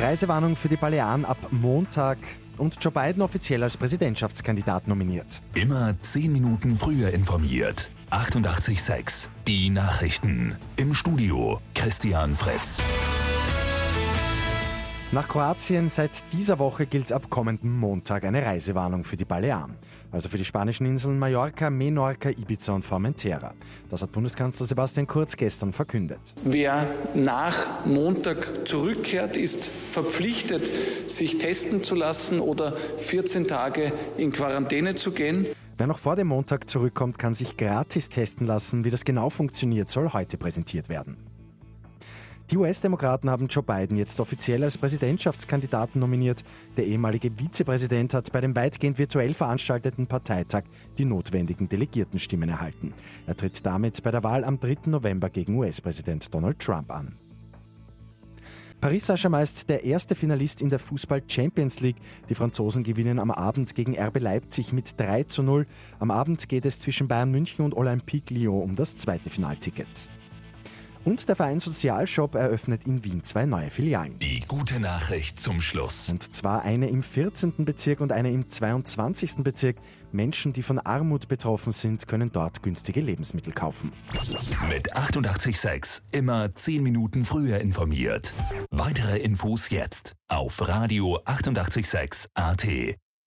Reisewarnung für die Balearen ab Montag und Joe Biden offiziell als Präsidentschaftskandidat nominiert. Immer 10 Minuten früher informiert. 88.6 Die Nachrichten. Im Studio Christian Fritz. Nach Kroatien seit dieser Woche gilt ab kommenden Montag eine Reisewarnung für die Balearen. Also für die spanischen Inseln Mallorca, Menorca, Ibiza und Formentera. Das hat Bundeskanzler Sebastian Kurz gestern verkündet. Wer nach Montag zurückkehrt, ist verpflichtet, sich testen zu lassen oder 14 Tage in Quarantäne zu gehen. Wer noch vor dem Montag zurückkommt, kann sich gratis testen lassen. Wie das genau funktioniert, soll heute präsentiert werden. Die US-Demokraten haben Joe Biden jetzt offiziell als Präsidentschaftskandidaten nominiert. Der ehemalige Vizepräsident hat bei dem weitgehend virtuell veranstalteten Parteitag die notwendigen Delegiertenstimmen erhalten. Er tritt damit bei der Wahl am 3. November gegen US-Präsident Donald Trump an. Paris Saint-Germain der erste Finalist in der Fußball Champions League. Die Franzosen gewinnen am Abend gegen RB Leipzig mit 3 zu 0. Am Abend geht es zwischen Bayern München und Olympique Lyon um das zweite Finalticket. Und der Verein Sozialshop eröffnet in Wien zwei neue Filialen. Die gute Nachricht zum Schluss. Und zwar eine im 14. Bezirk und eine im 22. Bezirk. Menschen, die von Armut betroffen sind, können dort günstige Lebensmittel kaufen. Mit 886 immer 10 Minuten früher informiert. Weitere Infos jetzt auf Radio 886 AT.